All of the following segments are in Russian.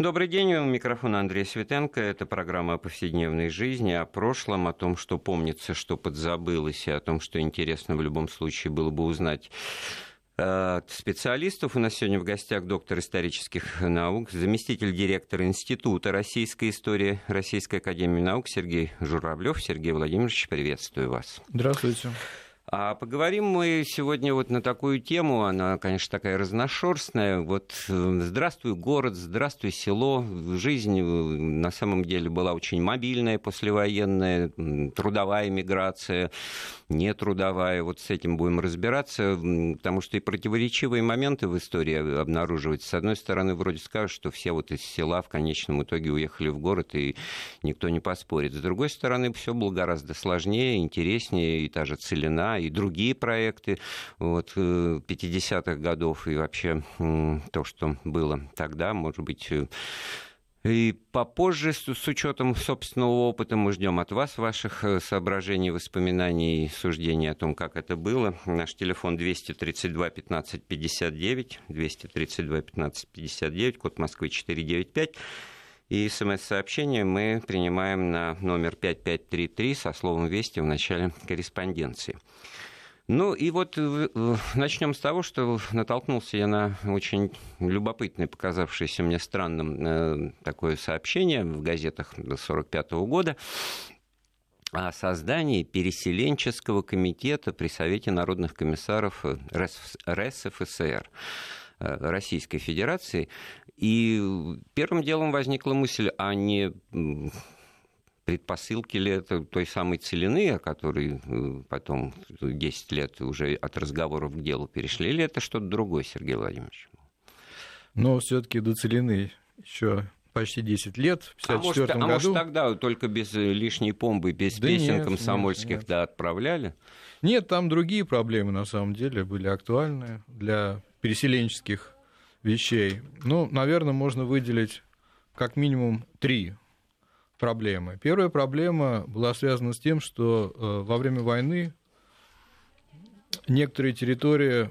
Добрый день, у микрофона Андрей Светенко. Это программа о повседневной жизни, о прошлом, о том, что помнится, что подзабылось, и о том, что интересно в любом случае было бы узнать э, специалистов. У нас сегодня в гостях доктор исторических наук, заместитель директора Института российской истории Российской академии наук Сергей Журавлев. Сергей Владимирович, приветствую вас. Здравствуйте. А поговорим мы сегодня вот на такую тему, она, конечно, такая разношерстная. Вот э, здравствуй город, здравствуй село. Жизнь э, на самом деле была очень мобильная, послевоенная, трудовая миграция, нетрудовая. Вот с этим будем разбираться, потому что и противоречивые моменты в истории обнаруживаются. С одной стороны, вроде скажут, что все вот из села в конечном итоге уехали в город, и никто не поспорит. С другой стороны, все было гораздо сложнее, интереснее, и та же целина, и другие проекты вот, 50-х э, годов, и вообще то, что было тогда, может быть, э, и попозже, с учетом собственного опыта, мы ждем от вас ваших э, соображений, воспоминаний, суждений о том, как это было. Наш телефон 232 15 59, 232 15 59, код Москвы 495. И смс-сообщение мы принимаем на номер 5533 со словом «Вести» в начале корреспонденции. Ну и вот э, начнем с того, что натолкнулся я на очень любопытное, показавшееся мне странным э, такое сообщение в газетах 1945 года о создании переселенческого комитета при Совете народных комиссаров РСФСР. Э, Российской Федерации. И первым делом возникла мысль, а не предпосылки ли это той самой целины, о которой э, потом 10 лет уже от разговоров к делу перешли, или это что-то другое, Сергей Владимирович? Но все-таки до целины еще почти 10 лет, в 54 а может, году. А может, тогда только без э, лишней помпы, без да песен нет, комсомольских, нет, нет. да, отправляли? Нет, там другие проблемы, на самом деле, были актуальны для переселенческих вещей. Ну, наверное, можно выделить как минимум три проблемы. Первая проблема была связана с тем, что э, во время войны некоторые территории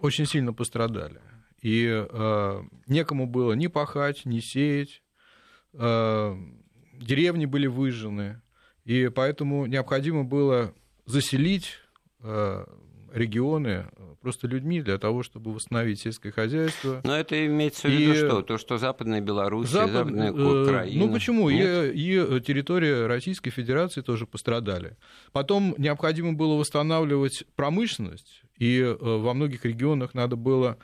очень сильно пострадали. И э, некому было ни пахать, ни сеять. Э, деревни были выжжены. И поэтому необходимо было заселить э, регионы э, просто людьми для того, чтобы восстановить сельское хозяйство. Но это имеется в виду и... что? То, что Западная Беларусь, Запад... Западная э, Украина? Ну почему? И, и территория Российской Федерации тоже пострадали. Потом необходимо было восстанавливать промышленность, и э, во многих регионах надо было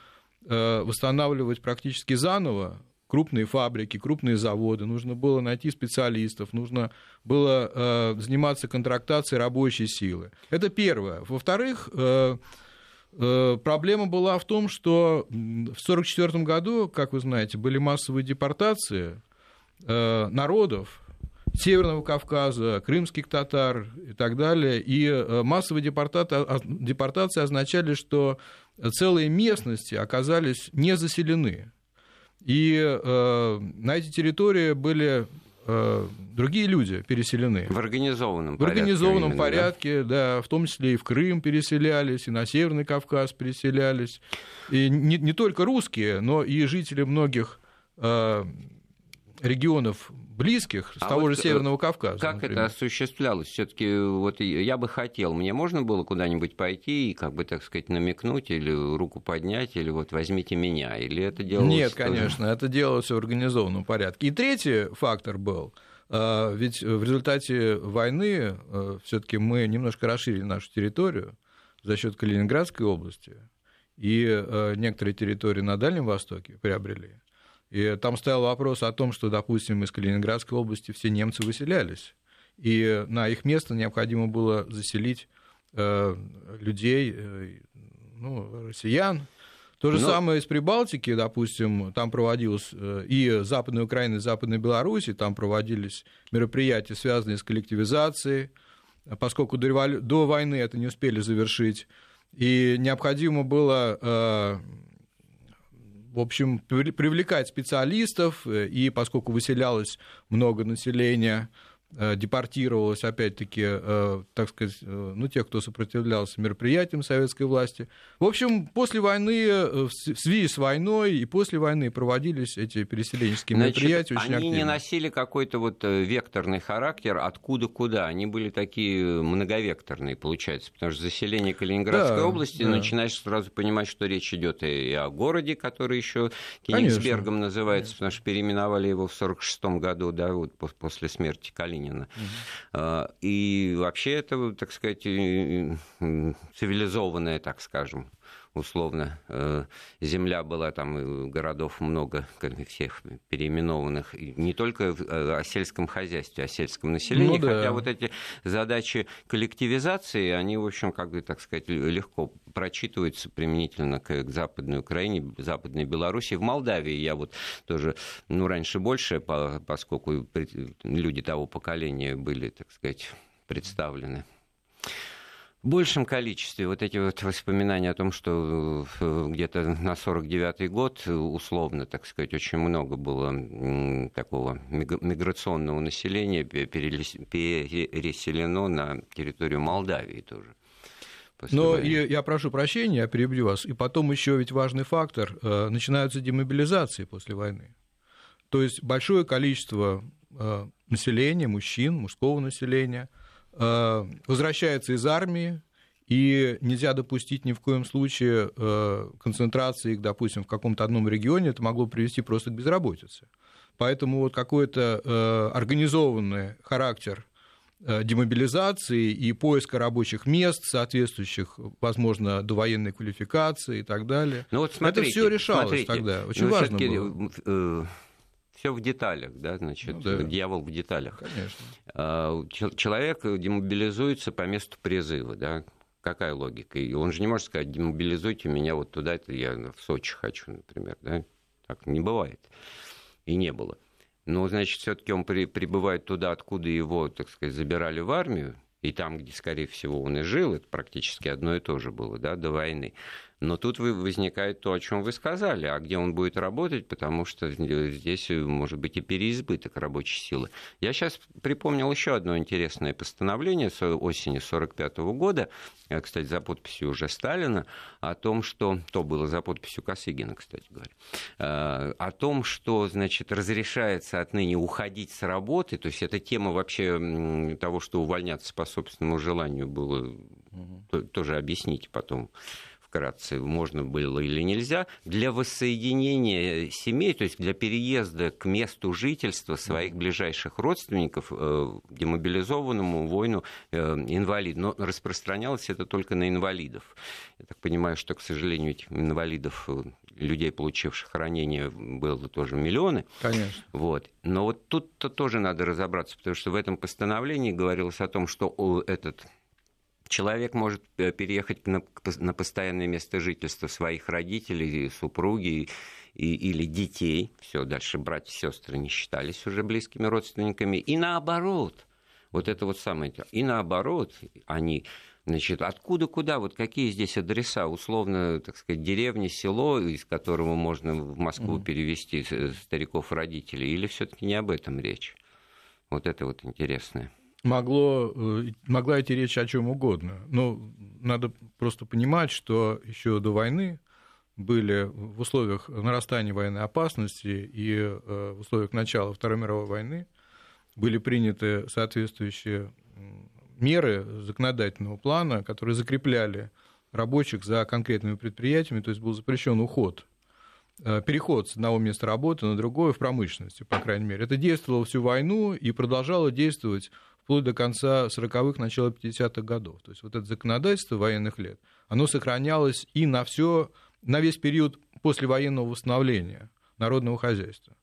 восстанавливать практически заново крупные фабрики, крупные заводы, нужно было найти специалистов, нужно было э, заниматься контрактацией рабочей силы. Это первое. Во-вторых, э, э, проблема была в том, что в 1944 году, как вы знаете, были массовые депортации э, народов, Северного Кавказа, крымских татар и так далее. И э, массовые депортации, депортации означали, что целые местности оказались не заселены. И э, на эти территории были э, другие люди переселены. В организованном порядке. В организованном именно, порядке, да? да, в том числе и в Крым переселялись, и на Северный Кавказ переселялись. И не, не только русские, но и жители многих э, регионов близких, с а того вот же э, Северного Кавказа. Как например. это осуществлялось? Все-таки вот я бы хотел, мне можно было куда-нибудь пойти и, как бы, так сказать, намекнуть или руку поднять, или вот возьмите меня, или это делалось? Нет, конечно, это делалось в организованном порядке. И третий фактор был, э, ведь в результате войны э, все-таки мы немножко расширили нашу территорию за счет Калининградской области, и некоторые территории на Дальнем Востоке приобрели. И там стоял вопрос о том, что, допустим, из Калининградской области все немцы выселялись, и на их место необходимо было заселить э, людей, э, ну, россиян. То же Но... самое из Прибалтики, допустим, там проводилось э, и Западной Украины, и Западной Беларуси, там проводились мероприятия, связанные с коллективизацией, поскольку до, револю... до войны это не успели завершить, и необходимо было э, в общем, привлекать специалистов, э, и поскольку выселялось много населения, депортировалось, опять-таки, э, так сказать, э, ну, тех, кто сопротивлялся мероприятиям советской власти. В общем, после войны, в связи с войной и после войны проводились эти переселенческие Значит, мероприятия очень они активно. не носили какой-то вот векторный характер, откуда куда. Они были такие многовекторные, получается, потому что заселение Калининградской да, области, да. начинаешь сразу понимать, что речь идет и о городе, который еще Кенигсбергом называется, Конечно. потому что переименовали его в 1946 году, да, вот после смерти Калинина. Ленина. Угу. И вообще это, так сказать, цивилизованная, так скажем, условно, э, земля была, там городов много, всех переименованных, не только э, о сельском хозяйстве, о сельском населении, ну, да. хотя вот эти задачи коллективизации, они, в общем, как бы, так сказать, легко прочитываются применительно к, к Западной Украине, Западной Белоруссии. В Молдавии я вот тоже, ну, раньше больше, поскольку люди того поколения были, так сказать, представлены большем количестве вот эти вот воспоминания о том, что э, где-то на 49-й год, условно, так сказать, очень много было такого миграционного населения переселено на территорию Молдавии тоже. Но и, я прошу прощения, я перебью вас. И потом еще ведь важный фактор, э, начинаются демобилизации после войны. То есть большое количество э, населения, мужчин, мужского населения – Э, возвращается из армии, и нельзя допустить ни в коем случае э, концентрации их, допустим, в каком-то одном регионе, это могло привести просто к безработице. Поэтому вот какой-то э, организованный характер демобилизации и поиска рабочих мест, соответствующих, возможно, довоенной квалификации и так далее. Ну вот смотрите, это все решалось смотрите, тогда. Очень важно было все в деталях, да, значит, ну, да. дьявол в деталях. Конечно. А, человек демобилизуется по месту призыва, да, какая логика? И он же не может сказать, демобилизуйте меня вот туда, я в Сочи хочу, например, да, так не бывает. И не было. Но, значит, все-таки он при, прибывает туда, откуда его, так сказать, забирали в армию, и там, где, скорее всего, он и жил, это практически одно и то же было, да, до войны. Но тут возникает то, о чем вы сказали, а где он будет работать, потому что здесь может быть и переизбыток рабочей силы. Я сейчас припомнил еще одно интересное постановление с осени 1945 года, э, кстати, за подписью уже Сталина, о том, что... То было за подписью Косыгина, кстати говоря. Э, о том, что, значит, разрешается отныне уходить с работы, то есть эта тема вообще того, что увольняться по собственному желанию было, угу. тоже объясните потом вкратце, можно было или нельзя, для воссоединения семей, то есть для переезда к месту жительства своих ближайших родственников, э, демобилизованному воину э, инвалид. Но распространялось это только на инвалидов. Я так понимаю, что, к сожалению, этих инвалидов э, людей, получивших ранения, было тоже миллионы. Конечно. Вот. Но вот тут-то тоже надо разобраться, потому что в этом постановлении говорилось о том, что этот человек может э, переехать на, на постоянное место жительства своих родителей, супруги и, или детей. Все, дальше братья и сестры не считались уже близкими родственниками. И наоборот, вот это вот самое. И наоборот, они Значит, откуда куда, вот какие здесь адреса, условно, так сказать, деревня, село, из которого можно в Москву mm-hmm. перевести стариков родителей, или все-таки не об этом речь? Вот это вот интересное могло, э, могла идти речь о чем угодно. Но надо просто понимать, что еще до войны были в условиях нарастания военной опасности и э, в условиях начала Второй мировой войны были приняты соответствующие меры законодательного плана, которые закрепляли рабочих за конкретными предприятиями, то есть был запрещен уход, э, переход с одного места работы на другое в промышленности, по крайней мере. Это действовало всю войну и продолжало действовать вплоть до конца 40-х, начала 50-х годов. То есть вот это законодательство военных лет, оно сохранялось и на все, на весь период послевоенного восстановления народного хозяйства.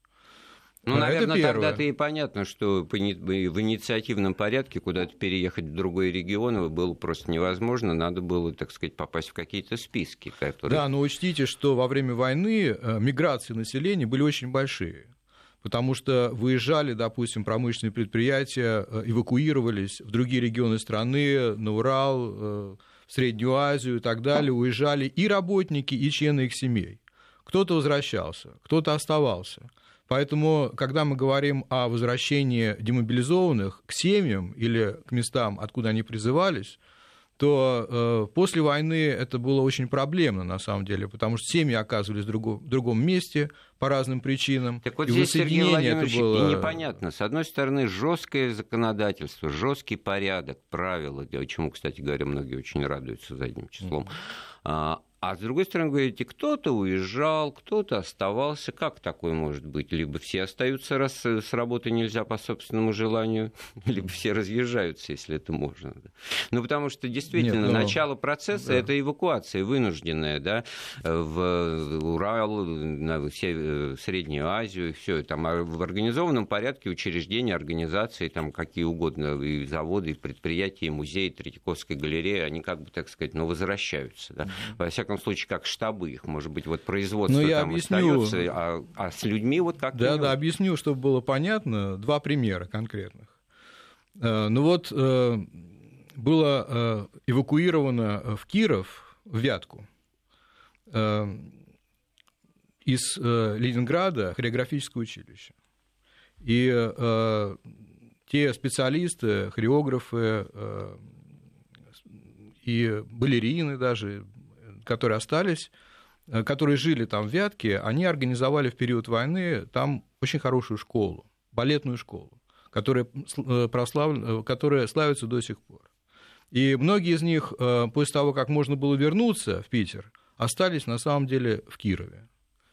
Ну, а наверное, тогда-то и понятно, что в инициативном порядке куда-то переехать в другой регион было просто невозможно. Надо было, так сказать, попасть в какие-то списки. Которые... Да, но учтите, что во время войны э, миграции населения были очень большие потому что выезжали, допустим, промышленные предприятия, э, эвакуировались в другие регионы страны, на Урал, э, в Среднюю Азию и так далее, уезжали и работники, и члены их семей. Кто-то возвращался, кто-то оставался. Поэтому, когда мы говорим о возвращении демобилизованных к семьям или к местам, откуда они призывались, то э, после войны это было очень проблемно, на самом деле, потому что семьи оказывались в другом, в другом месте по разным причинам. Так вот и здесь, Сергей Владимирович, это было... и непонятно. С одной стороны, жесткое законодательство, жесткий порядок, правила, чему, кстати говоря, многие очень радуются задним числом. Mm-hmm. А с другой стороны, говорите, кто-то уезжал, кто-то оставался. Как такое может быть? Либо все остаются, раз с работы нельзя по собственному желанию, либо все разъезжаются, если это можно. Ну, потому что действительно, Нет, но... начало процесса да. это эвакуация вынужденная, да, в Урал, на все, Среднюю Азию, все там а в организованном порядке учреждения, организации, там какие угодно, и заводы, и предприятия, и музеи, Третьяковской галереи, они как бы, так сказать, ну, возвращаются. Да? Во всяком всяком случае, как штабы их, может быть, вот производство я там объясню... остается, а, а с людьми вот как Да, да, объясню, чтобы было понятно, два примера конкретных. Э, ну вот э, было э, эвакуировано в Киров, в Вятку, из Ленинграда хореографическое училище. И те специалисты, хореографы и балерины даже, которые остались, э, которые жили там в Вятке, они организовали в период войны там очень хорошую школу, балетную школу, которая, э, прослав... Э, которая славится до сих пор. И многие из них, после того, как можно было вернуться в Питер, остались на самом деле в Кирове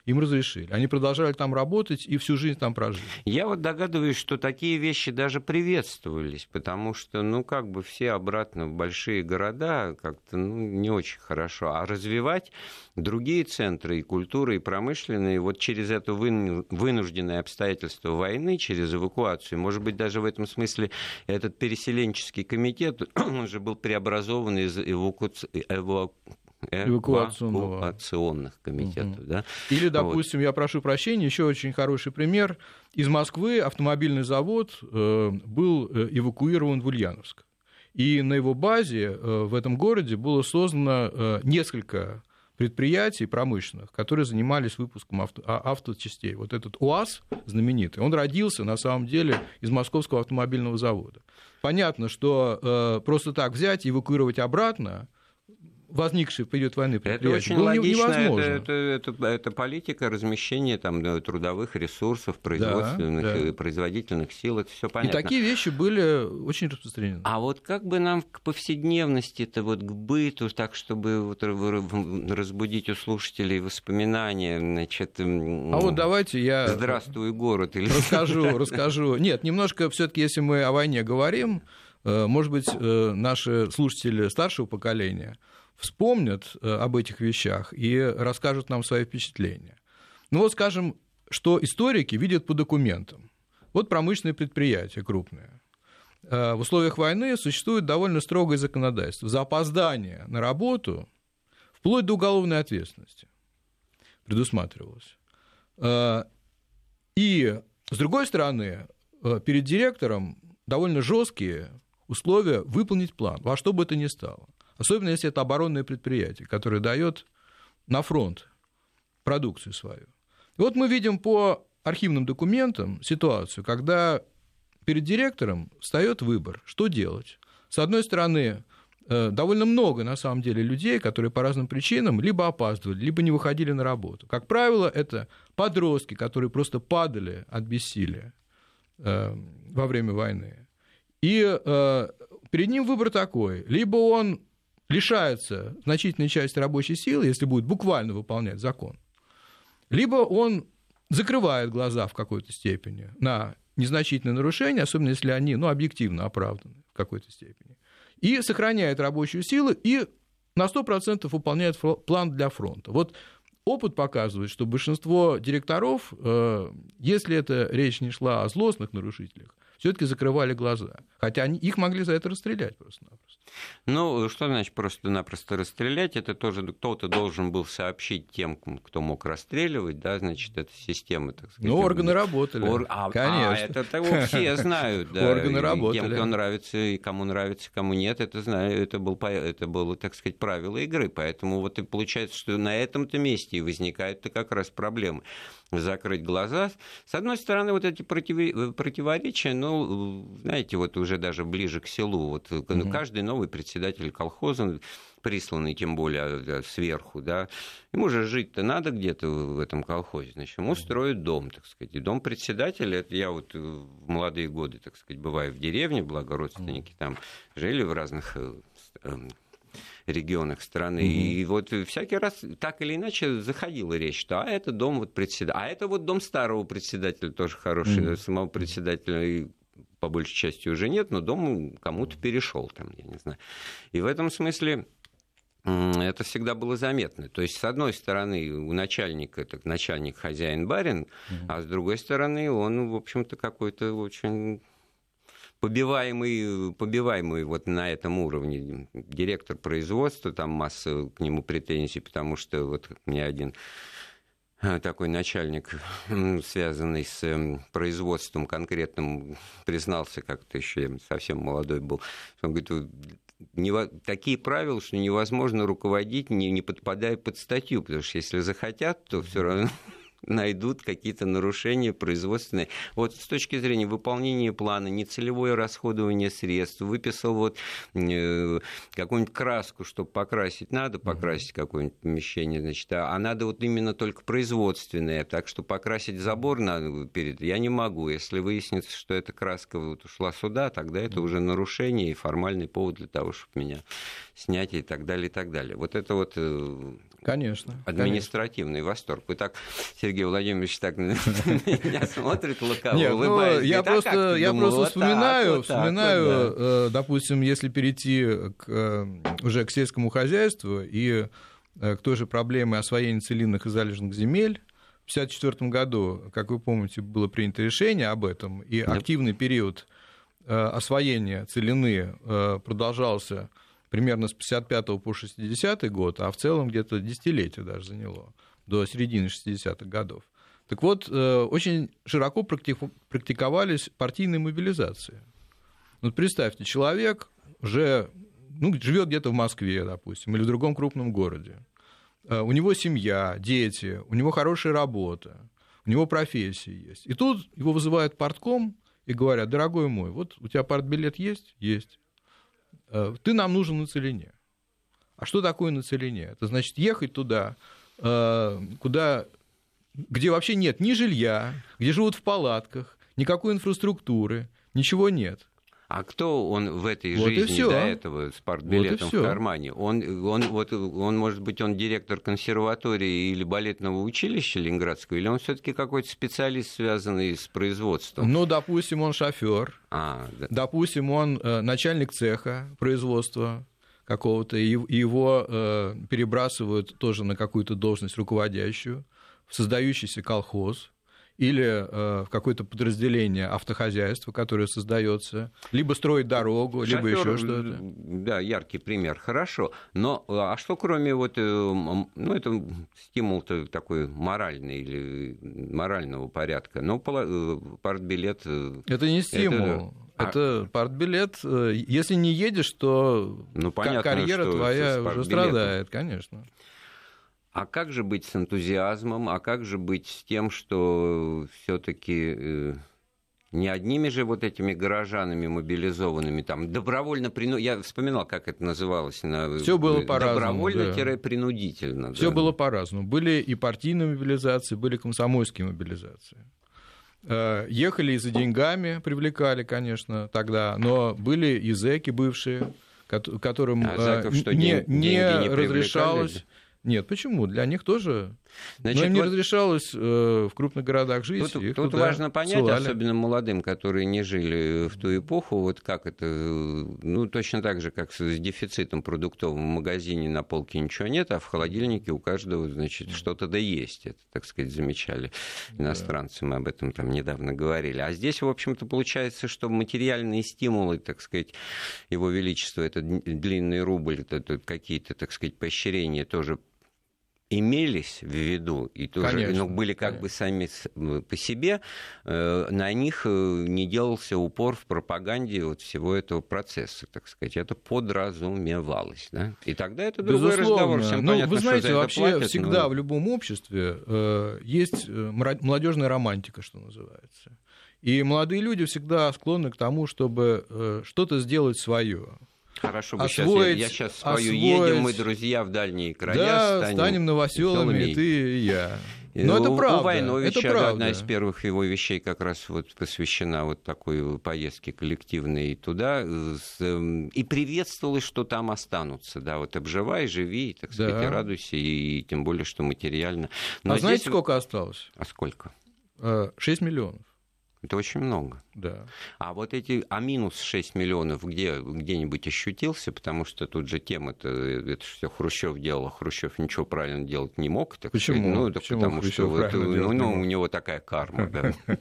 им разрешили. Они продолжали там работать и всю жизнь там прожили. Я вот догадываюсь, что такие вещи даже приветствовались, потому что, ну, как бы все обратно в большие города как-то ну, не очень хорошо. А развивать другие центры и культуры, и промышленные вот через это вынужденное обстоятельство войны, через эвакуацию, может быть, даже в этом смысле этот переселенческий комитет, он же был преобразован из эвакуации эвакуационного. эвакуационных комитетов. Угу. Да? Или, допустим, вот. я прошу прощения, еще очень хороший пример. Из Москвы автомобильный завод э, был э, эвакуирован в Ульяновск. И на его базе э, в этом городе было создано несколько предприятий промышленных, которые занимались выпуском авто, а, авточастей. Вот этот УАЗ знаменитый, он родился на самом деле из Московского автомобильного завода. Понятно, что э, просто так взять и эвакуировать обратно возникший в период войны Это очень было логично, невозможно. Это, это, это, это политика размещения там, трудовых ресурсов, производственных, да, да. производительных сил, это все понятно. И такие вещи были очень распространены. А вот как бы нам к повседневности, это вот к быту, так, чтобы вот разбудить у слушателей воспоминания, значит... А вот давайте я... Здравствуй, город. Или... Расскажу, расскажу. Нет, немножко все таки если мы о войне говорим, э, может быть, э, наши слушатели старшего поколения вспомнят э, об этих вещах и расскажут нам свои впечатления. Ну вот скажем, что историки видят по документам. Вот промышленные предприятия крупные. Э, в условиях войны существует довольно строгое законодательство. За опоздание на работу вплоть до уголовной ответственности предусматривалось. Э, и, с другой стороны, перед директором довольно жесткие условия выполнить план, во что бы это ни стало. Особенно если это оборонное предприятие, которое дает на фронт продукцию свою. И вот мы видим по архивным документам ситуацию, когда перед директором встает выбор, что делать. С одной стороны, э, довольно много, на самом деле, людей, которые по разным причинам либо опаздывали, либо не выходили на работу. Как правило, это подростки, которые просто падали от бессилия э, во время войны. И э, перед ним выбор такой. Либо он лишается значительной части рабочей силы, если будет буквально выполнять закон, либо он закрывает глаза в какой-то степени на незначительные нарушения, особенно если они ну, объективно оправданы в какой-то степени, и сохраняет рабочую силу и на 100% выполняет план для фронта. Вот опыт показывает, что большинство директоров, э, если это речь не шла о злостных нарушителях, все-таки закрывали глаза. Хотя они, их могли за это расстрелять просто-напросто. Ну, что значит просто-напросто расстрелять? Это тоже кто-то должен был сообщить тем, кто мог расстреливать, да, значит, эта система, так сказать. Ну, органы работали. Ор... А, Конечно. А, это того все знают, да. Органы работали. Тем, кто нравится, и кому нравится, кому нет, это знаю, это, был, это было, так сказать, правило игры. Поэтому вот и получается, что на этом-то месте и возникают-то как раз проблемы. закрыть глаза. С одной стороны, вот эти противоречия, ну, знаете, вот уже даже ближе к селу, вот угу. каждый новый председатель колхоза, присланный тем более э, сверху, да, ему же жить-то надо где-то в этом колхозе, значит, ему строят дом, так сказать. И дом председателя, это я вот в молодые годы, так сказать, бываю в деревне, благо родственники там жили в разных э, эм, регионах страны. Mm-hmm. И вот всякий раз так или иначе заходила речь, что а это дом вот председателя, а это вот дом старого председателя, тоже хороший, mm-hmm. самого председателя, и по большей части уже нет, но дом кому-то перешел там, я не знаю. И в этом смысле это всегда было заметно. То есть, с одной стороны, у начальника это начальник хозяин-барин, mm-hmm. а с другой стороны, он, в общем-то, какой-то очень побиваемый, побиваемый вот на этом уровне. Директор производства, там масса к нему претензий, потому что вот мне один такой начальник, связанный с эм, производством конкретным, признался, как-то еще совсем молодой был. Он говорит, не, такие правила, что невозможно руководить, не, не подпадая под статью, потому что если захотят, то все равно найдут какие-то нарушения производственные. Вот с точки зрения выполнения плана, нецелевое расходование средств, выписал вот э, какую-нибудь краску, чтобы покрасить, надо покрасить какое-нибудь помещение, значит, а, а надо вот именно только производственное, так что покрасить забор надо перед, я не могу. Если выяснится, что эта краска вот ушла сюда, тогда это уже нарушение и формальный повод для того, чтобы меня снять и так далее, и так далее. Вот это вот э, конечно, административный конечно. восторг. Вы так, Сергей Владимирович, так меня смотрит лукаво, Нет, улыбается. Ну, я просто, я просто вспоминаю, вспоминаю, э, допустим, если перейти э, уже к сельскому хозяйству и к той же проблеме освоения целинных и залежных земель, в 1954 году, как вы помните, было принято решение об этом, и активный период освоения целины продолжался примерно с 55 по 60 год, а в целом где-то десятилетие даже заняло, до середины 60-х годов. Так вот, э, очень широко практиковались партийные мобилизации. Вот представьте, человек уже ну, живет где-то в Москве, допустим, или в другом крупном городе. Э, у него семья, дети, у него хорошая работа, у него профессия есть. И тут его вызывают партком и говорят, дорогой мой, вот у тебя партбилет есть? Есть. Э, ты нам нужен на целине. А что такое на целине? Это значит ехать туда, э, куда, где вообще нет ни жилья, где живут в палатках, никакой инфраструктуры, ничего нет. А кто он в этой вот жизни до этого с партбилетом вот в кармане? Он, он, вот, он, может быть, он директор консерватории или балетного училища Ленинградского, или он все-таки какой-то специалист, связанный с производством? Ну, допустим, он шофер. А, да. Допустим, он э, начальник цеха производства какого-то, и его э, перебрасывают тоже на какую-то должность руководящую, в создающийся колхоз или э, в какое-то подразделение автохозяйства, которое создается, либо строить дорогу, Шофёр, либо еще что-то. Да, яркий пример, хорошо. Но а что кроме вот, э, ну это стимул такой моральный или морального порядка, но э, партбилет... Э, это не стимул. Это... Это а... партбилет. Если не едешь, то ну, понятно, карьера твоя уже страдает, конечно. А как же быть с энтузиазмом, а как же быть с тем, что все-таки э, не одними же вот этими горожанами мобилизованными, там, добровольно прину... Я вспоминал, как это называлось. На... Все было по-разному. Добровольно-принудительно. Да. Все да. было по-разному. Были и партийные мобилизации, были комсомольские мобилизации. Э, ехали и за деньгами, привлекали, конечно, тогда, но были и зэки бывшие, которым а зэков, э, не, не, не разрешалось нет, почему? Для них тоже. Значит, Но им не вот... разрешалось э, в крупных городах жить. Тут, тут важно понять, ссылали. особенно молодым, которые не жили в ту эпоху, вот как это, ну, точно так же, как с дефицитом продуктовым в магазине на полке ничего нет, а в холодильнике у каждого, значит, что-то да есть. Это, так сказать, замечали иностранцы, мы об этом там недавно говорили. А здесь, в общем-то, получается, что материальные стимулы, так сказать, его величества, это длинный рубль, это какие-то, так сказать, поощрения тоже имелись в виду и тоже Конечно, ну, были как конечно. бы сами по себе, э, на них э, не делался упор в пропаганде вот всего этого процесса, так сказать. Это подразумевалось. Да? И тогда это другой разговор. Всем ну, понятно, вы знаете, вообще платят, всегда но- в любом обществе э, есть э, молодежная романтика, что называется. И молодые люди всегда склонны к тому, чтобы э, что-то сделать свое. Хорошо, бы сейчас, освоить- я, сейчас спою, освоить- едем мы, друзья, в дальние края, да, станем, станем новоселами, и ты и я. И Но это у- правда. У Войновича это правда. одна из первых его вещей как раз вот посвящена вот такой поездке коллективной туда. эм, И приветствовалось, что там останутся. Да, вот обживай, живи, так сказать, Да. и радуйся, и тем более, что материально. Но а знаете, здесь- сколько осталось? А сколько? Э, 6 миллионов. Это очень много. Да. А вот эти, а минус 6 миллионов где, где-нибудь ощутился, потому что тут же тема-то, э, это все Хрущев делал, а Хрущев ничего правильно делать не мог. Так Почему? Сказать. Ну, так Почему потому Хрущев что вот, правильно ну, ну, у него такая карма, да.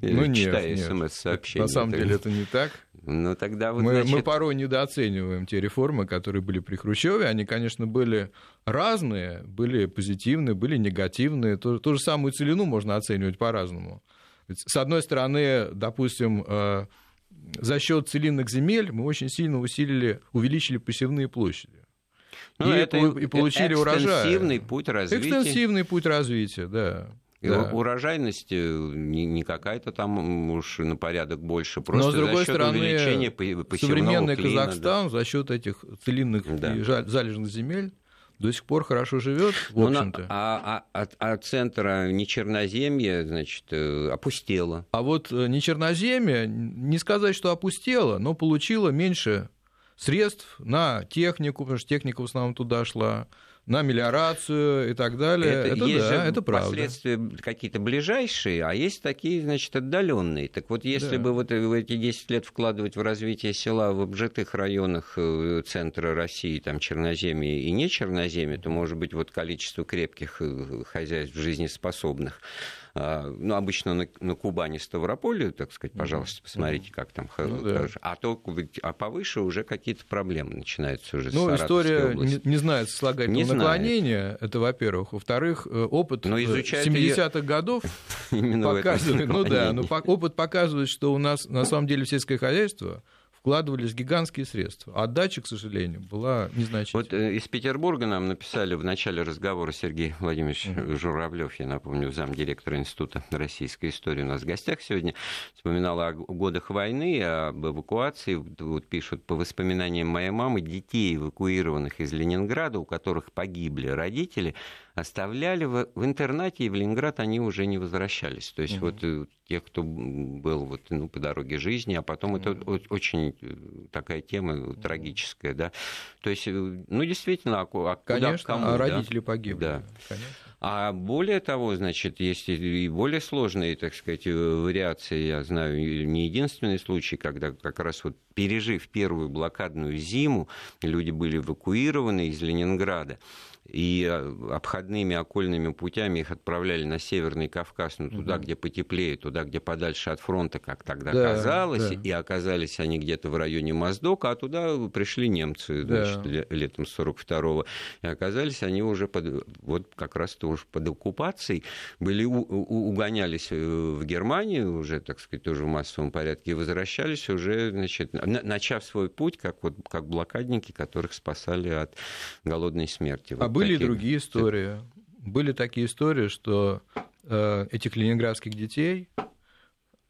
Ну, Читая смс-сообщения. На самом деле это не так. Ну, тогда вот, Мы, порой недооцениваем те реформы, которые были при Хрущеве. Они, конечно, были разные, были позитивные, были негативные. То, ту же самую целину можно оценивать по-разному. Ведь, С одной стороны, допустим, э, за счет целинных земель мы очень сильно усилили, увеличили посевные площади. ну, и это и получили урожай. экстенсивный путь развития. Экстенсивный путь развития, да. И да. Урожайность э, не, не какая-то там уж на порядок больше, просто Но, с другой за счет стороны, увеличения по- посевного Современный клина, да. Казахстан за счет этих целинных Да. и залежных земель до сих пор хорошо живет, в общем-то. а, а- от, от центра нечерноземья, значит, э, опустело. А вот э, не черноземье, не сказать, что опустело, но получило меньше средств на технику, потому что техника в основном туда шла, на мелиорацию и так далее. Это, есть да, же это правда. последствия какие-то ближайшие, а есть такие, значит, отдаленные. Так вот, если Да. бы вот в эти 10 лет вкладывать в развитие села в обжитых районах э, центра России, там, Черноземья и не Черноземья, то, может быть, вот количество крепких э, хозяйств жизнеспособных ну, обычно на, на Кубани, Ставрополе, так сказать, пожалуйста, посмотрите, как там. Ну да. А то а повыше уже какие-то проблемы начинаются уже Ну, история области. не, не знает Не знает. наклонения, это во-первых. Во-вторых, э, опыт Но э, изучают 70-х годов Именно показывает, ну да, но по- опыт показывает, что у нас на самом деле сельское хозяйство вкладывались гигантские средства. А отдача, к сожалению, была незначительной. Вот э, из Петербурга нам написали в начале разговора Сергей Владимирович Журавлев, я напомню, замдиректора Института российской истории у нас в гостях сегодня, вспоминал о годах войны, об эвакуации. Вот пишут, по воспоминаниям моей мамы, детей, эвакуированных из Ленинграда, у которых погибли родители, оставляли в, в интернате, и в Ленинград они уже не возвращались. То есть вот э, те, кто был вот, ну, по дороге жизни, а потом это о- очень э, такая тема трагическая, да. То есть, э, ну, действительно, а, а куда, Конечно, кому, а да? родители погибли. Да. Конечно. А более того, значит, есть и более сложные, так сказать, вариации. Я знаю не единственный случай, когда как раз вот пережив первую блокадную зиму, люди были эвакуированы из Ленинграда. И э, обходными окольными путями их отправляли на Северный Кавказ, ну, туда, где потеплее, туда, где подальше от фронта, как тогда Да, казалось. да. И оказались они где-то в районе Моздока, а туда пришли немцы Да. значит, ле- летом 42-го. И оказались они уже под, вот как раз-то уже под оккупацией, были, у- у- угонялись э, в Германию уже, так сказать, тоже в массовом порядке, и возвращались уже, значит, на- начав свой путь, как, вот, как блокадники, которых спасали от голодной смерти. А Вот были такие. другие истории. Были такие истории, что э, этих ленинградских детей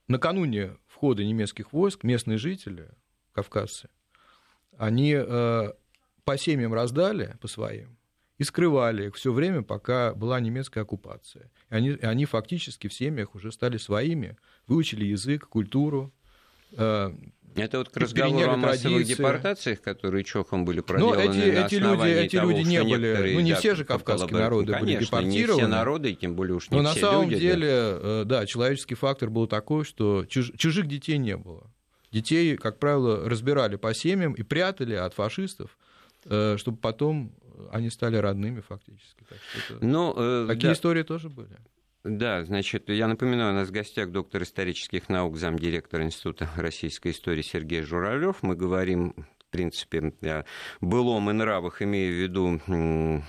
накануне входа немецких войск местные жители, кавказцы, они э, по семьям раздали, по своим, и скрывали их все время, пока была немецкая оккупация. И они, и они фактически в семьях уже стали своими, выучили язык, культуру. э, Это вот к разговору о массовых традиции. депортациях, которые Чохом были Но проделаны эти, на эти люди, эти того, люди не были, ну не да, все же кавказские народы ну, были конечно, не депортированы. все народы, и тем более уж не Но на все самом люди. да. деле, э, да, человеческий фактор был такой, что чуж- чужих детей не было. Детей, как правило, разбирали по семьям и прятали от фашистов, э, чтобы потом они стали родными фактически. Так это- Ну, э, Такие да. истории тоже были. Да, значит, я напоминаю, у нас в гостях доктор исторических наук, замдиректора Института российской истории Сергей Журавлев. Мы говорим, в принципе, о былом и нравах, имея в виду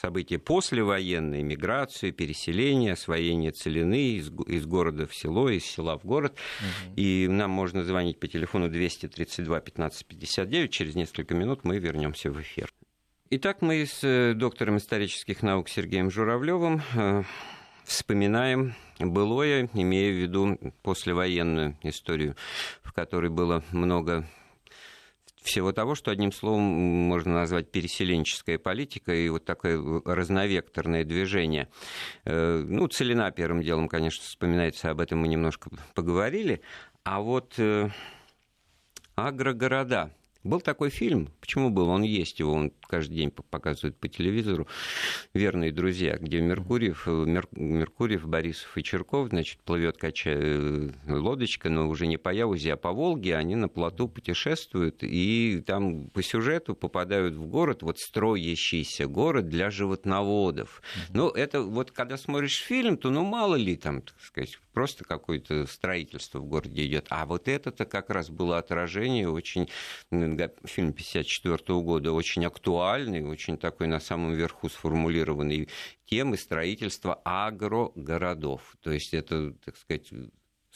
события послевоенные, миграцию, переселение, освоение целины из, из города в село, из села в город. Угу. И нам можно звонить по телефону 232 15 59. Через несколько минут мы вернемся в эфир. Итак, мы с э, доктором исторических наук Сергеем Журавлевым э, вспоминаем былое, имея в виду послевоенную историю, в которой было много всего того, что одним словом можно назвать переселенческая политика и вот такое разновекторное движение. Э, ну, целина первым делом, конечно, вспоминается, об этом мы немножко поговорили. А вот э, агрогорода – был такой фильм. Почему был? Он есть его, он каждый день показывают по телевизору. «Верные друзья», где Меркурьев, Мер, Меркурьев Борисов и Черков, значит, плывет кача... Э, лодочка, но уже не по Яузе, а по Волге. Они на плоту путешествуют, и там по сюжету попадают в город, вот строящийся город для животноводов. Ну, это вот когда смотришь фильм, то ну мало ли там, так сказать, просто какое-то строительство в городе идет. А вот это-то как раз было отражение очень, фильм 54 года, очень актуальный, очень такой на самом верху сформулированный темы строительства агрогородов. То есть это, так сказать,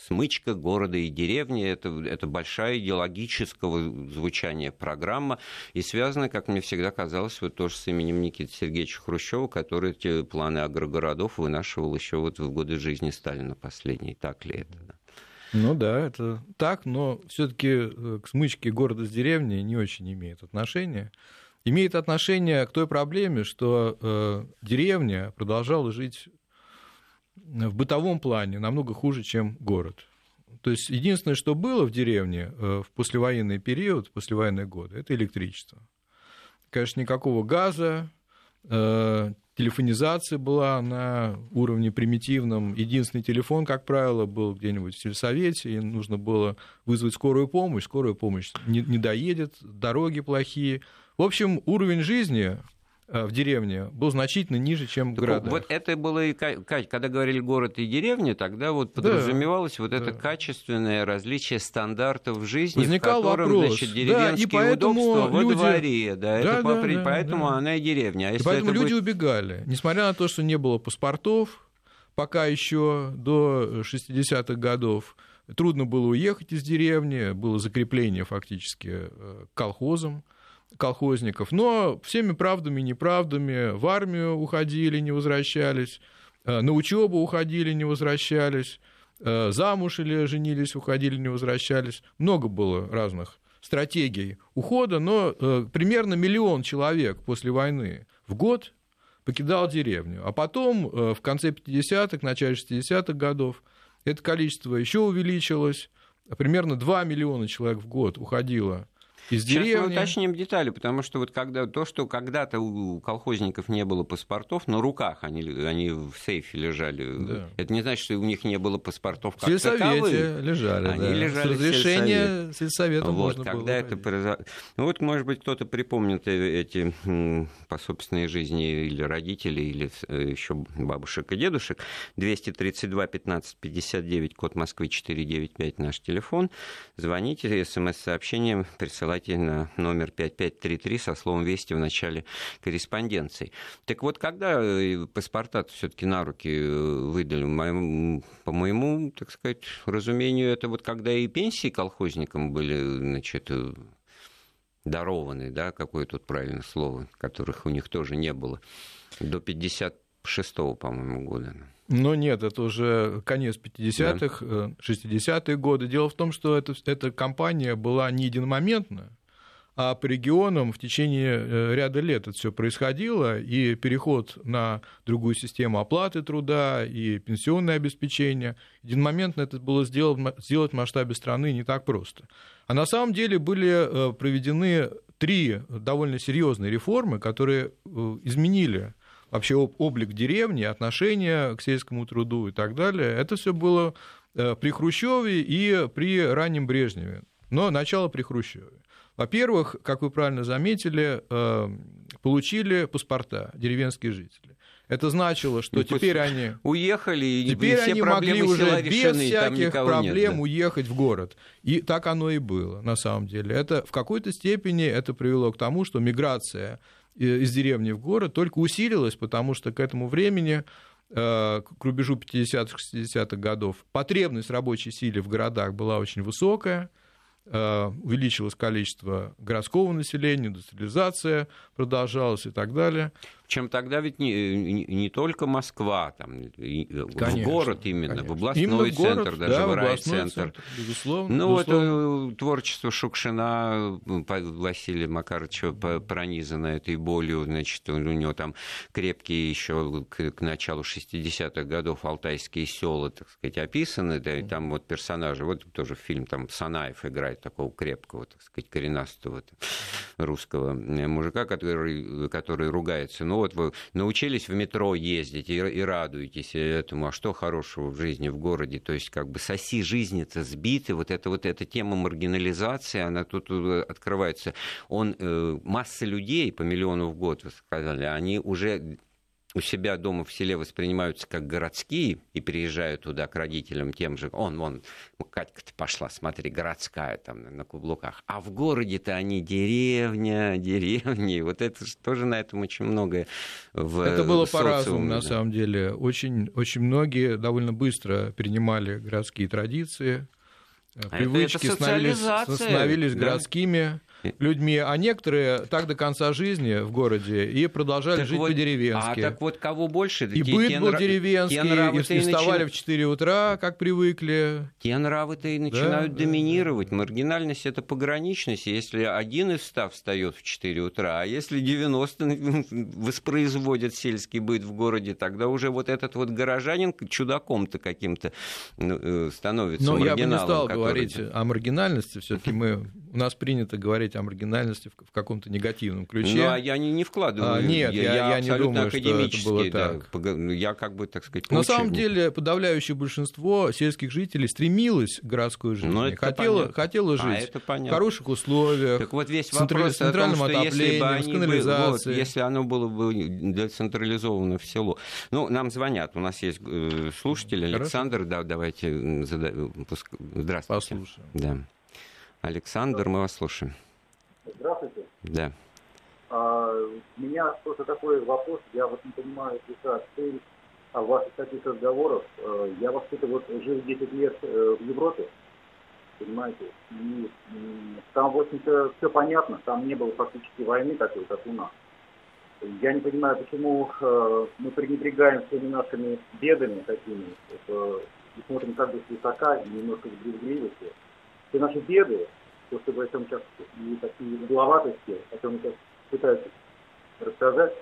смычка города и деревни. Это, это большая идеологического звучания программа. И связана, как мне всегда казалось, вот тоже с именем Никиты Сергеевича Хрущева, который эти планы агрогородов вынашивал еще вот в годы жизни Сталина последней. Так ли это? Ну да, это так, но все-таки э, к смычке города с деревней не очень имеет отношения. Имеет отношение к той проблеме, что э, деревня продолжала жить в бытовом плане намного хуже, чем город. То есть единственное, что было в деревне э, в послевоенный период, в послевоенные годы, это электричество. Конечно, никакого газа, э, телефонизация была на уровне примитивном. Единственный телефон, как правило, был где-нибудь в сельсовете, и нужно было вызвать скорую помощь. Скорая помощь не, не доедет, дороги плохие. В общем, уровень жизни в деревне был значительно ниже, чем в городах. Вот это было и, когда говорили город и деревня, тогда вот подразумевалось да, вот да. это качественное различие стандартов жизни, Возникал в котором, вопрос. значит, деревенские да, и удобства люди... во дворе, да, да, это да, по... да, поэтому да. она и деревня. А и поэтому люди будет... убегали, несмотря на то, что не было паспортов, пока еще до 60-х годов трудно было уехать из деревни, было закрепление фактически э, колхозом колхозников, но всеми правдами и неправдами в армию уходили, не возвращались, э, на учебу уходили, не возвращались, э, замуж или женились, уходили, не возвращались. Много было разных стратегий ухода, но э, примерно миллион человек после войны в год покидал деревню. А потом, в конце 50-х, начале 60-х годов, это количество еще увеличилось. Примерно 2 миллиона человек в год уходило из Сейчас деревни. мы уточним детали, потому что вот когда то, что когда-то у колхозников не было паспортов, на руках они, они в сейфе лежали. Да. Это не значит, что у них не было паспортов как в таковых. лежали, они да. лежали С разрешения сельсовета вот, можно когда было это произошло. Ну вот, может быть, кто-то припомнит э, эти по собственной жизни или родители, или э, еще бабушек и дедушек. 232 15 59, код Москвы 495, наш телефон. Звоните, смс-сообщением присылайте на номер 5533 со словом «Вести» в начале корреспонденции. Так вот, когда э, паспорта все-таки на руки э, выдали, по моему, так сказать, разумению, это вот когда и пенсии колхозникам были, значит, э, дарованы, да, какое тут правильное слово, которых у них тоже не было, до 56-го, по-моему, года. Но нет, это уже конец 50-х, да. 60-е э, годы. Дело в том, что это, эта кампания была не единомоментная, а по регионам в течение э, ряда лет это все происходило, и переход на другую систему оплаты труда и пенсионное обеспечение. Единомоментно это было сделать, сделать в масштабе страны не так просто. А на самом деле были э, проведены три довольно серьезные реформы, которые изменили вообще облик деревни, отношение к сельскому труду и так далее, это все было э, при Хрущеве и при раннем Брежневе. Но начало при Хрущеве. Во-первых, как вы правильно заметили, э, получили паспорта деревенские жители. Это значило, что ну, теперь они уехали, и теперь все они могли уже без всяких проблем нет, да. уехать в город. И так оно и было, на самом деле. Это в какой-то степени это привело к тому, что миграция из деревни в город только усилилось, потому что к этому времени к рубежу 50-60-х годов потребность рабочей силы в городах была очень высокая, Э, увеличилось количество городского населения, индустриализация продолжалась и так далее. Чем тогда ведь не, не, не только Москва, там, конечно, в город именно, конечно. в областной именно центр, город, даже да, в райцентр. Центр, безусловно. Ну безусловно. вот творчество Шукшина, Василия Макаровича пронизано этой болью, значит, у него там крепкие еще к, к началу 60-х годов алтайские села, так сказать, описаны, да, и там вот персонажи, вот тоже фильм, там Санаев играет такого крепкого, так сказать, коренастого русского мужика, который, который ругается, ну вот вы научились в метро ездить и, и радуетесь этому, а что хорошего в жизни в городе? То есть как бы соси жизни-то сбиты, вот эта вот эта тема маргинализации, она тут э, открывается. Он, э, масса людей по миллиону в год, вы сказали, они уже у себя дома в селе воспринимаются как городские и приезжают туда к родителям тем же. Он, вон, Катька-то пошла, смотри, городская там на каблуках. А в городе-то они деревня, деревни. Вот это тоже на этом очень многое в Это было по-разному, на самом деле. Очень, очень многие довольно быстро принимали городские традиции, а привычки это, это становились, становились да? городскими людьми, а некоторые так до конца жизни в городе и продолжали так жить вот, по-деревенски. А так вот кого больше? И те, быт был деревенский, и, и вставали начи... в 4 утра, как привыкли. Те нравы-то и начинают да, доминировать. Да, да. Маргинальность — это пограничность. Если один из ста встает в 4 утра, а если 90 воспроизводят сельский быт в городе, тогда уже вот этот вот горожанин чудаком-то каким-то ну, э, становится Но я бы не стал который... говорить о маргинальности. все таки мы у нас принято говорить о маргинальности в, в каком-то негативном ключе. Ну, а я не, не вкладываю. А, нет, я, я, я не думаю, что это было да, так. Я как бы, так сказать, На самом деле, подавляющее большинство сельских жителей стремилось к городской жизни. Ну, хотело, хотело а, жить а, в хороших условиях, так вот весь вопрос центральном том, отоплении, с канализацией. Вот, если оно было бы децентрализовано в село. Ну, нам звонят. У нас есть э, слушатель Александр. Да, давайте задай... Здравствуйте. Послушаем. Да. Александр, мы вас слушаем. Здравствуйте. Да. А, у меня просто такой вопрос. Я вот не понимаю, какая цель ваших таких разговоров. А, я вообще-то вот жил 10 лет э, в Европе, понимаете, и там, в общем-то, все понятно, там не было фактически войны такой, как у нас. Я не понимаю, почему э, мы пренебрегаем всеми нашими бедами такими, это, и смотрим как бы с высока и немножко с брезгливостью все наши беды, то, что о чем сейчас и такие угловатости, о чем сейчас пытаются рассказать,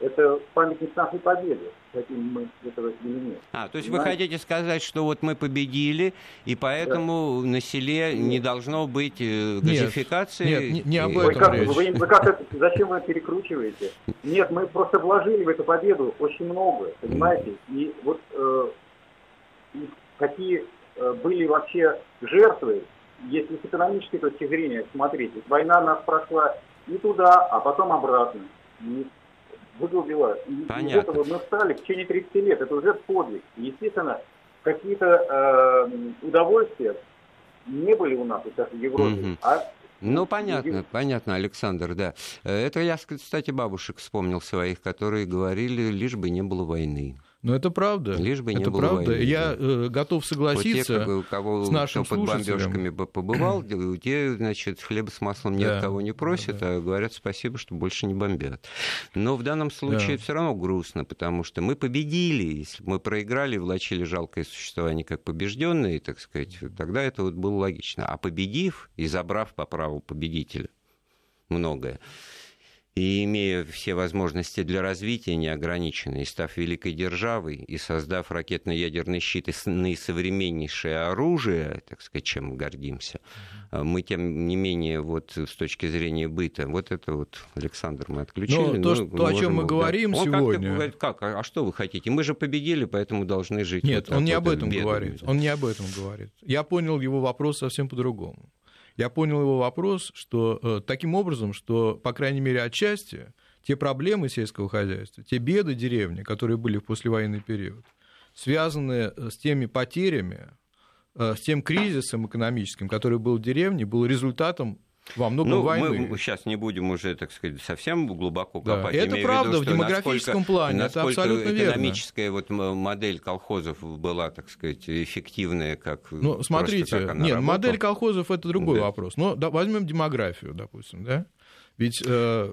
это памятник нашей победы, хотим мы этого или нет. А, то есть Понимаете? вы хотите сказать, что вот мы победили, и поэтому да. на селе не должно быть э, газификации? Нет, нет не, об этом вы как, речь. Вы, вы как это, зачем вы перекручиваете? Нет, мы просто вложили в эту победу очень много, понимаете? И вот э, и какие э, были вообще жертвы если с экономической точки зрения смотреть, война нас прошла и туда, а потом обратно. И выгубила. И Понятно. из этого мы встали в течение 30 лет. Это уже подвиг. естественно, какие-то э, удовольствия не были у нас сейчас в Европе, угу. а ну, понятно, понятно, Александр, да. Это я, кстати, бабушек вспомнил своих, которые говорили, лишь бы не было войны. Но это правда. Лишь бы не это было правда. войны. Я э, готов согласиться вот те, у кого, с нашим кто под бомбежками побывал, те, значит, хлеба с маслом ни да, от кого не просят, да, да. а говорят спасибо, что больше не бомбят. Но в данном случае да. все равно грустно, потому что мы победили. Если мы проиграли, влачили жалкое существование как побежденные, так сказать, тогда это вот было логично. А победив и забрав по праву победителя многое, и имея все возможности для развития неограниченные, став великой державой и создав ракетно-ядерный щит и наисовременнейшее оружие, так сказать, чем мы гордимся, мы, тем не менее, вот с точки зрения быта, вот это вот, Александр, мы отключили. Но ну, то, что, то о чем мы говорим да. сегодня... Он говорит, как, а, а что вы хотите? Мы же победили, поэтому должны жить. Нет, вот он не об этом говорит. Он не об этом говорит. Я понял его вопрос совсем по-другому я понял его вопрос, что э, таким образом, что, по крайней мере, отчасти те проблемы сельского хозяйства, те беды деревни, которые были в послевоенный период, связанные э, с теми потерями, э, с тем кризисом экономическим, который был в деревне, был результатом во многом ну, войны. Мы сейчас не будем уже, так сказать, совсем глубоко копать. Да. Это правда, в, виду, в демографическом плане, насколько это абсолютно экономическая верно. вот модель колхозов была, так сказать, эффективная, как Ну, смотрите, как нет, работала. модель колхозов – это другой да. вопрос. Но да, возьмем демографию, допустим, да? Ведь э,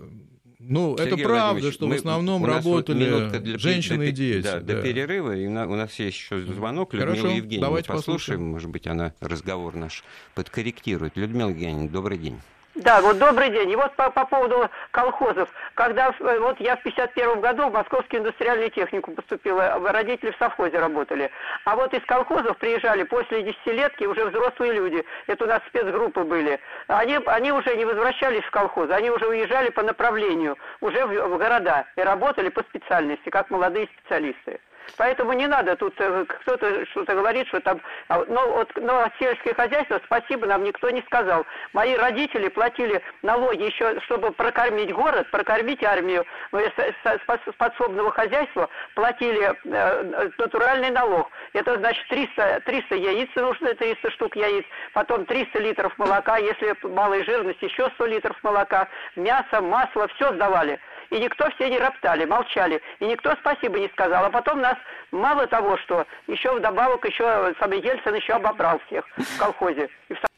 ну, Сергей это правда, что мы, в основном работали для, женщины и дети. Да, да, до перерыва. И на, у нас есть еще звонок. Людмила Хорошо, Евгеньевна, давайте послушаем. послушаем. Может быть, она разговор наш подкорректирует. Людмила Евгеньевна, добрый день. Да, вот добрый день. И вот по, по поводу колхозов. Когда вот я в 51 году в Московский индустриальный технику поступила, родители в совхозе работали. А вот из колхозов приезжали после десятилетки уже взрослые люди. Это у нас спецгруппы были. Они, они уже не возвращались в колхозы, они уже уезжали по направлению, уже в, в города и работали по специальности, как молодые специалисты. Поэтому не надо тут э, кто-то что-то говорит, что там... А, но, вот, но сельское хозяйство, спасибо, нам никто не сказал. Мои родители платили налоги еще, чтобы прокормить город, прокормить армию. Мы с подсобного хозяйства платили э, натуральный налог. Это значит 300, 300 яиц нужно, 300 штук яиц, потом 300 литров молока, если малая жирность, еще 100 литров молока, мясо, масло, все сдавали и никто все не роптали, молчали, и никто спасибо не сказал. А потом нас мало того, что еще вдобавок еще сам Ельцин еще обобрал всех в колхозе. И в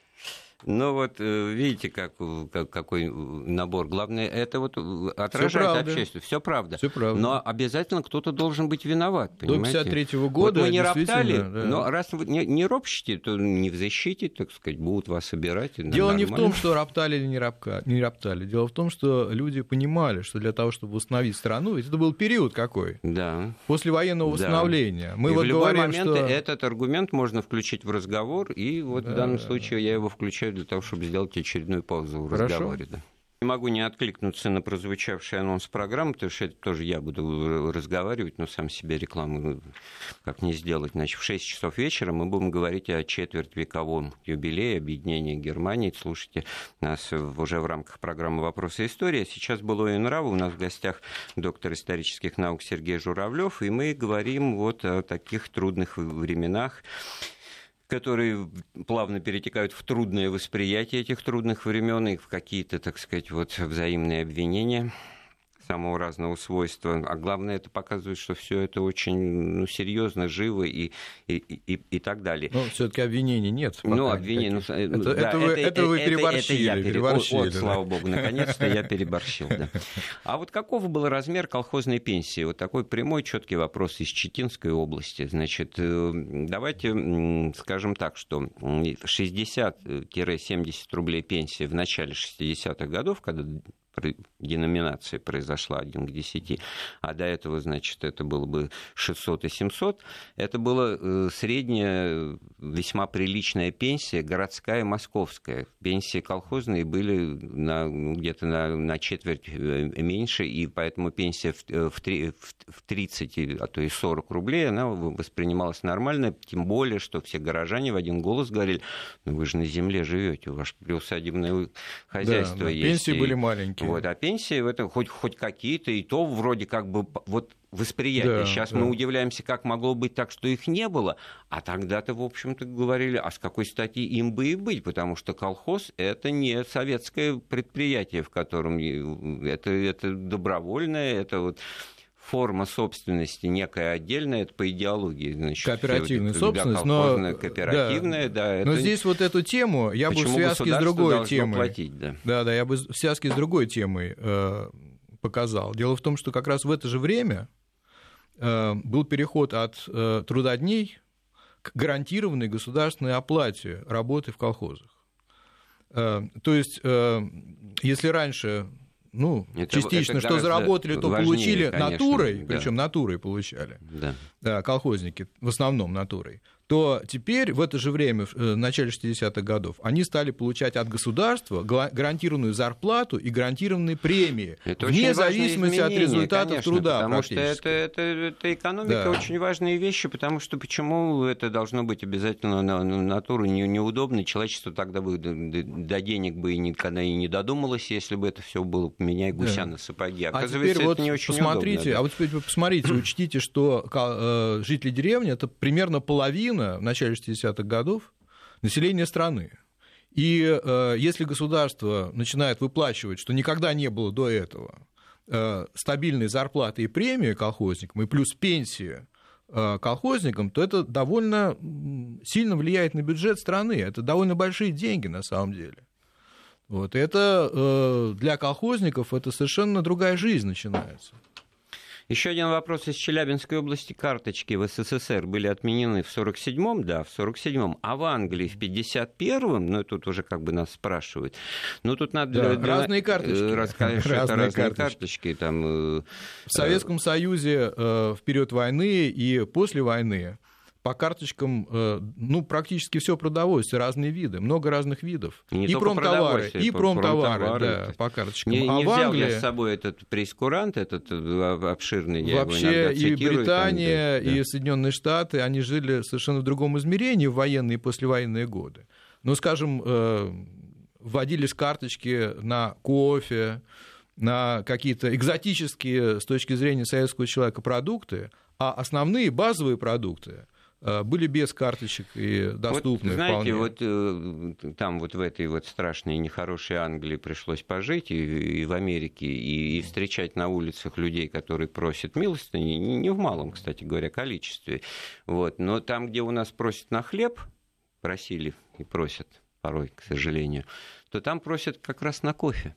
ну вот э, видите, как, как, какой набор. Главное, это вот отражает общественность. Все правда. Все правда. Но обязательно кто-то должен быть виноват, понимаете? До 53 -го года вот мы не роптали, да. но раз вы не, не ропщите, то не в защите, так сказать, будут вас собирать. Дело нормально. не в том, что роптали или не, ропка, не роптали. Дело в том, что люди понимали, что для того, чтобы восстановить страну, ведь это был период какой? Да. После военного восстановления. Да. Мы и вот в любой говорим, момент что... этот аргумент можно включить в разговор, и вот да, в данном случае я его включаю для того, чтобы сделать очередную паузу в Хорошо. разговоре. Да. Не могу не откликнуться на прозвучавший анонс программы, потому что это тоже я буду разговаривать, но сам себе рекламу как не сделать. Значит, в 6 часов вечера мы будем говорить о четвертьвековом юбилее объединения Германии. Слушайте нас уже в рамках программы «Вопросы истории». Сейчас было и нравы. У нас в гостях доктор исторических наук Сергей Журавлев, и мы говорим вот о таких трудных временах которые плавно перетекают в трудное восприятие этих трудных времен и в какие-то, так сказать, вот взаимные обвинения самого разного свойства. А главное, это показывает, что все это очень ну, серьезно, живо и, и, и, и так далее. Но все-таки обвинений нет. Ну, обвинений... Ну, это, да, это, вы, это, это вы переборщили. Это, это я переборщили, вот, да. слава богу, наконец-то я переборщил. Да. А вот каков был размер колхозной пенсии? Вот такой прямой, четкий вопрос из Читинской области. Значит, э, давайте скажем так, что 60-70 рублей пенсии в начале 60-х годов, когда деноминация произошла 1 к 10, а до этого, значит, это было бы 600 и 700, это была э, средняя, весьма приличная пенсия, городская, московская. Пенсии колхозные были на, где-то на, на четверть э, меньше, и поэтому пенсия в, э, в, в 30, а то и 40 рублей, она воспринималась нормально, тем более, что все горожане в один голос говорили, ну вы же на земле живете, у вас приусадебное хозяйство да, есть. Пенсии и... были маленькие пенсии. Вот, а пенсии в этом хоть, хоть какие-то, и то вроде как бы вот восприятие. Да, Сейчас да. мы удивляемся, как могло быть так, что их не было. А тогда-то, в общем-то, говорили, а с какой стати им бы и быть, потому что колхоз – это не советское предприятие, в котором это, это добровольное, это вот форма собственности некая отдельная, это по идеологии. Значит, Кооперативная собственность, но... Кооперативная, да. да это... Но здесь вот эту тему я бы в связке с другой темой... Платить, да. да, да, я бы в связке с другой темой э, показал. Дело в том, что как раз в это же время э, был переход от э, трудодней к гарантированной государственной оплате работы в колхозах. Э, то есть, э, если раньше ну, это, частично, это что заработали, то важнее, получили конечно, натурой, да. причем натурой получали, да. Да, колхозники, в основном натурой то теперь в это же время, э, в начале 60-х годов, они стали получать от государства гарантированную зарплату и гарантированные премии, это вне зависимости от результатов конечно, труда. Потому что это, это, это экономика да. очень важные вещи, потому что почему это должно быть обязательно на, на натуру не, неудобно, человечество тогда бы до, до денег бы и никогда и не додумалось, если бы это все было поменяй гуся да. на сапоги. А Оказывается, а теперь вот не очень посмотрите, удобно. А вот теперь посмотрите, учтите, что э, жители деревни это примерно половина половина в начале 60-х годов населения страны. И э, если государство начинает выплачивать, что никогда не было до этого, э, стабильные зарплаты и премии колхозникам, и плюс пенсии э, колхозникам, то это довольно сильно влияет на бюджет страны. Это довольно большие деньги на самом деле. Вот. И это э, для колхозников это совершенно другая жизнь начинается. Еще один вопрос из Челябинской области. Карточки в СССР были отменены в 47-м, да, в 47-м, а в Англии в 51-м, ну, тут уже как бы нас спрашивают. Ну, тут надо... Да, для... Разные карточки. Э, Рассказать, разные, это разные карточки. карточки там, э, в Советском Союзе э, в период войны и после войны по карточкам, э, ну, практически все продовольствие, разные виды, много разных видов. Не и промтовары, и промтовары, да, по карточкам. Не, а не взял Англии... я с собой этот прескурант, этот э, обширный, Вообще и Британия, там, да, и Соединенные Штаты, они жили совершенно в другом измерении в военные и послевоенные годы. Ну, скажем, э, вводились карточки на кофе, на какие-то экзотические с точки зрения советского человека продукты, а основные базовые продукты были без карточек и доступны вот, знаете, вполне. вот э, там вот в этой вот страшной и нехорошей Англии пришлось пожить, и, и в Америке, и, и встречать на улицах людей, которые просят милостыни, не, не в малом, кстати говоря, количестве. Вот. Но там, где у нас просят на хлеб, просили и просят порой, к сожалению, то там просят как раз на кофе.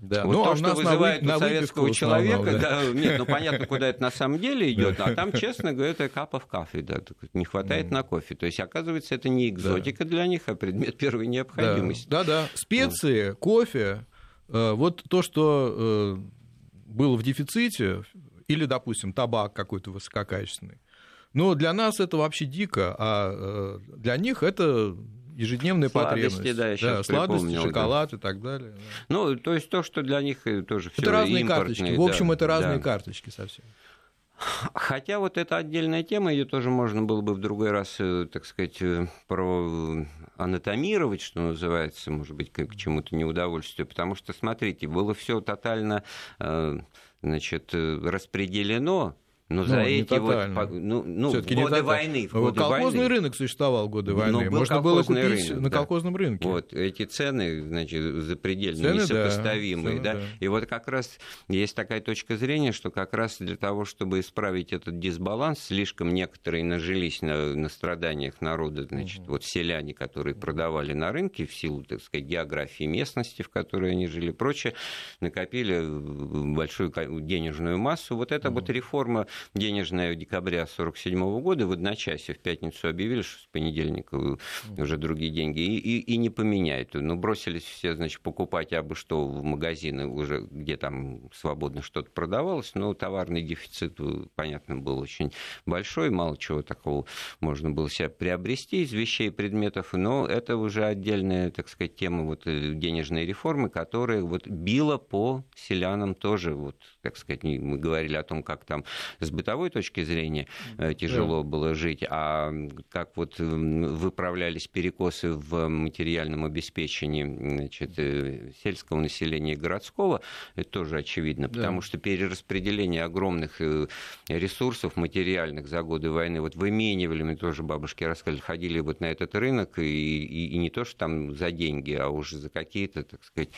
Да. Вот ну, то, а что вызывает на у советского человека, да. да, нет, ну понятно, куда это на самом деле идет, а там, честно говоря, это капов кофе, да, не хватает на кофе. То есть, оказывается, это не экзотика для них, а предмет первой необходимости. Да, да, специи, кофе, э, вот то, что э, было в дефиците, или, допустим, табак какой-то высококачественный. Но для нас это вообще дико, а э, для них это ежедневная сладости, потребность. Да, да, сладости, шоколад да. и так далее. Да. Ну, то есть то, что для них тоже все Это разные карточки. В общем, это разные да. карточки совсем. Хотя вот это отдельная тема, ее тоже можно было бы в другой раз, э, так сказать, э, про анатомировать, что называется, может быть, к чему-то неудовольствию, потому что, смотрите, было все тотально э, значит, распределено но ну, за эти вот ну, ну, годы не войны, в годы колхозный войны. рынок существовал в годы войны. Ну, Можно было купить рынок, на да. колхозном рынке. Вот эти цены, значит, запредельно цены, несопоставимые, да, цены, да? да. И вот как раз есть такая точка зрения, что как раз для того, чтобы исправить этот дисбаланс, слишком некоторые нажились на, на страданиях народа, значит, угу. вот селяне, которые продавали на рынке в силу, так сказать, географии местности, в которой они жили, прочее, накопили большую денежную массу. Вот эта угу. вот реформа денежная декабря 1947 года в одночасье в пятницу объявили, что с понедельника уже другие деньги, и, и, и не поменяют. Ну, бросились все, значит, покупать абы что в магазины уже, где там свободно что-то продавалось, но товарный дефицит, э, понятно, был очень большой, мало чего такого можно было себе приобрести из вещей предметов, но это уже отдельная, так сказать, тема вот э, денежной реформы, которая вот била по селянам тоже, вот, как сказать, мы говорили о том, как там с бытовой точки зрения э, тяжело да. было жить, а как вот выправлялись перекосы в материальном обеспечении значит, э, сельского населения и городского, это тоже очевидно, да. потому что перераспределение огромных э, ресурсов материальных за годы войны, вот выменивали, мне тоже бабушки рассказали, ходили вот на этот рынок, и, и, и не то, что там за деньги, а уже за какие-то, так сказать,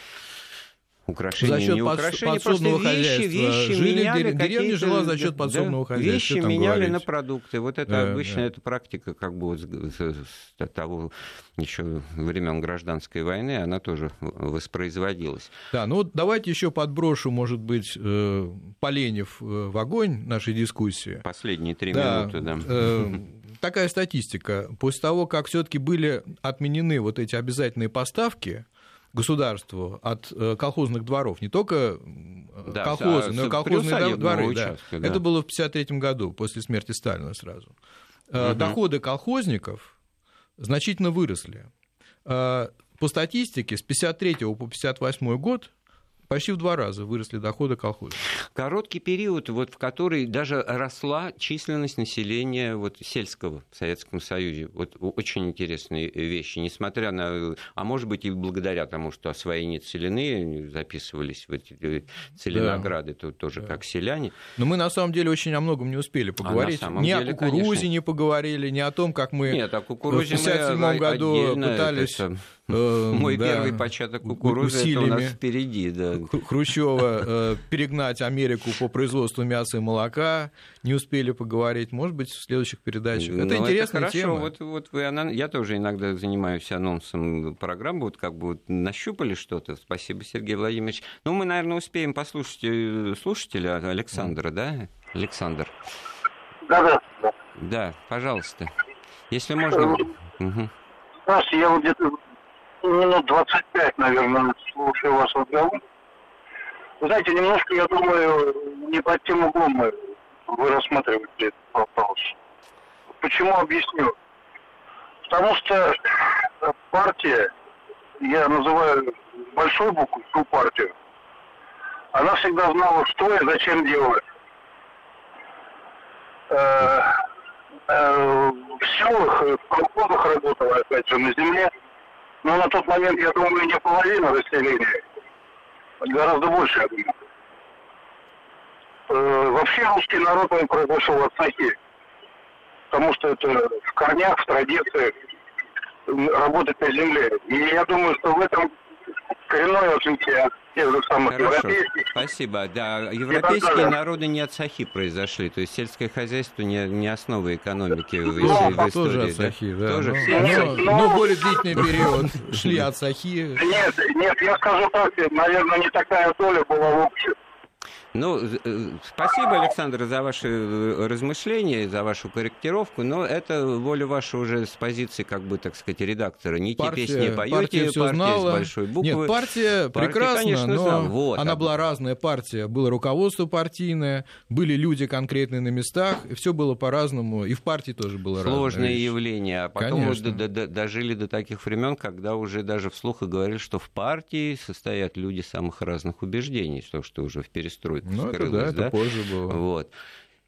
украшения, за счет не украшения, подсобного просто вещи, вещи Жили, меняли деревня жила за счет подсобного да, хозяйства. Вещи меняли говорить? на продукты. Вот это да, обычно да. эта практика как бы вот с, с того еще времен гражданской войны, она тоже воспроизводилась. Да, ну вот давайте еще подброшу, может быть, э, поленев э, в огонь нашей дискуссии. Последние три да, минуты, да. Э, такая статистика. После того, как все-таки были отменены вот эти обязательные поставки, государству от э, колхозных дворов, не только э, да, колхозы, а, но и колхозные дворы. Участка, да. Да. Это было в 1953 году, после смерти Сталина сразу. Угу. Доходы колхозников значительно выросли. По статистике, с 1953 по 1958 год почти в два раза выросли доходы колхоза. Короткий период, вот, в который даже росла численность населения вот, сельского в Советском Союзе. Вот очень интересные вещи, несмотря на... А может быть и благодаря тому, что освоение целины записывались в эти целинограды, да. то тоже да. как селяне. Но мы на самом деле очень о многом не успели поговорить. А ни деле, о кукурузе конечно. не поговорили, ни о том, как мы Нет, о кукурузе в 1957 году пытались... Это Э, Мой да, первый початок кукурузы это у нас впереди. Да. Хрущева э, перегнать Америку по производству мяса и молока. Не успели поговорить. Может быть, в следующих передачах. Это ну, интересная это тема. Вот, вот вы, я тоже иногда занимаюсь анонсом программы. Вот как бы вот нащупали что-то. Спасибо, Сергей Владимирович. Ну, мы, наверное, успеем послушать э, слушателя Александра, да? Александр. Да, да. Да, пожалуйста. Если можно. Угу. Здравствуйте, я вот где-то минут 25, наверное, слушаю ваш разговор. Вы знаете, немножко, я думаю, не под тем углом мы, вы рассматриваете этот вопрос. Почему объясню? Потому что партия, я называю большой букву ту партию, она всегда знала, что и зачем делать. Э, э, в селах, в колхозах работала, опять же, на земле. Но на тот момент, я думаю, не половина населения. Гораздо больше, я думаю. Э, вообще русский народ, он произошел от сахи. Потому что это в корнях, в традициях работать на земле. И я думаю, что в этом коренное отличие от тех же самых Хорошо. европейских. Спасибо. Да, европейские народы не от сахи произошли, то есть сельское хозяйство не, не основа экономики в, ну, в, в истории. Тоже от сахи, да. Тоже но, но, но, но более длительный период шли от сахи. Нет, нет, я скажу так, наверное, не такая доля была в обществе. Ну, э, спасибо, Александр, за ваши э, размышления, за вашу корректировку, но это воля ваша уже с позиции, как бы, так сказать, редактора. Не партия, те песни поете, партия, партия знала. с большой буквы. Нет, партия, партия прекрасна, конечно, но вот, она была разная партия. Было руководство партийное, были люди конкретные на местах, и все было по-разному, и в партии тоже было Сложное явление, а потом мы дожили до таких времен, когда уже даже вслух и говорили, что в партии состоят люди самых разных убеждений, что, что уже в перестройке это ну, это, да, это позже было. Вот.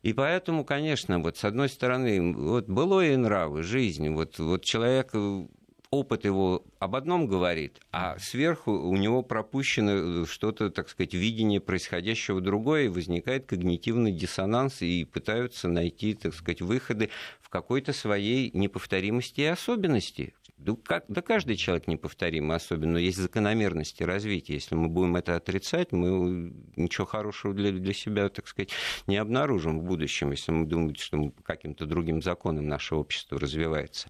И поэтому, конечно, вот с одной стороны, вот было и нравы, жизнь, вот, вот человек э, опыт его об одном говорит, а сверху у него пропущено э, что-то, так сказать, видение происходящего другое, и возникает когнитивный диссонанс, и пытаются найти, так сказать, выходы в какой-то своей неповторимости и особенности. Да, как, да каждый человек неповторим, особенно есть закономерности развития. Если мы будем это отрицать, мы ничего хорошего для, для себя, так сказать, не обнаружим в будущем, если мы думаем, что мы по каким-то другим законам наше общество развивается.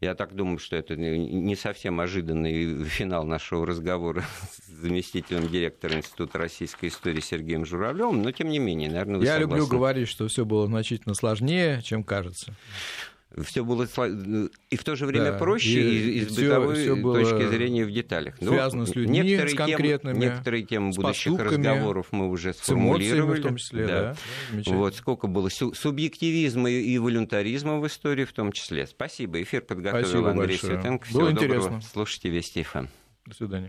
Я так думаю, что это не совсем ожиданный финал нашего разговора с заместителем директора Института российской истории Сергеем Журавлевым, но тем не менее, наверное, вы Я согласны. люблю говорить, что все было значительно сложнее, чем кажется все было и в то же время да, проще и, и с бытовой все точки зрения в деталях. Ну, связано с людьми, некоторые с конкретными, темы, некоторые темы будущих разговоров мы уже сформулировали. в том числе, да. да вот сколько было субъективизма и волюнтаризма в истории в том числе. Спасибо. Эфир подготовил Спасибо Андрей большое. Светенко. Всего было доброго. Интересно. Слушайте Вести ФМ. До свидания.